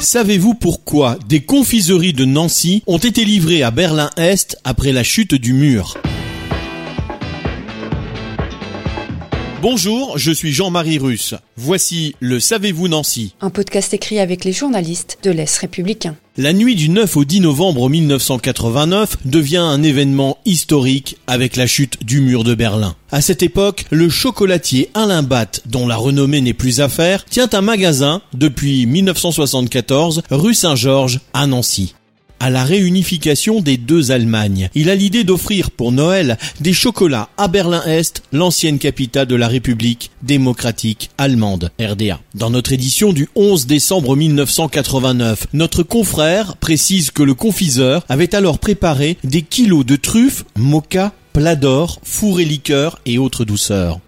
Savez-vous pourquoi des confiseries de Nancy ont été livrées à Berlin-Est après la chute du mur? Bonjour, je suis Jean-Marie Russe. Voici le Savez-vous Nancy Un podcast écrit avec les journalistes de l'Est républicain. La nuit du 9 au 10 novembre 1989 devient un événement historique avec la chute du mur de Berlin. À cette époque, le chocolatier Alain Batt, dont la renommée n'est plus à faire, tient un magasin depuis 1974 rue Saint-Georges à Nancy à la réunification des deux Allemagnes. Il a l'idée d'offrir pour Noël des chocolats à Berlin-Est, l'ancienne capitale de la République démocratique allemande, RDA. Dans notre édition du 11 décembre 1989, notre confrère précise que le confiseur avait alors préparé des kilos de truffes, mocha, plat d'or, four et liqueurs et autres douceurs.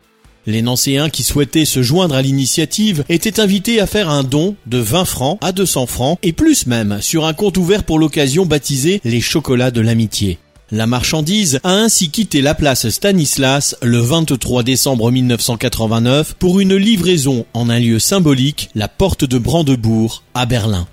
Les Nancéens qui souhaitaient se joindre à l'initiative étaient invités à faire un don de 20 francs à 200 francs et plus même sur un compte ouvert pour l'occasion baptisé les chocolats de l'amitié. La marchandise a ainsi quitté la place Stanislas le 23 décembre 1989 pour une livraison en un lieu symbolique, la porte de Brandebourg à Berlin.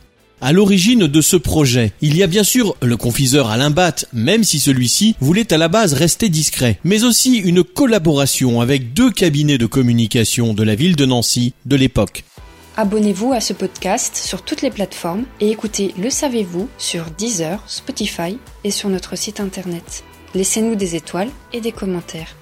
À l'origine de ce projet, il y a bien sûr le confiseur Alain Batt, même si celui-ci voulait à la base rester discret, mais aussi une collaboration avec deux cabinets de communication de la ville de Nancy de l'époque. Abonnez-vous à ce podcast sur toutes les plateformes et écoutez Le Savez-vous sur Deezer, Spotify et sur notre site internet. Laissez-nous des étoiles et des commentaires.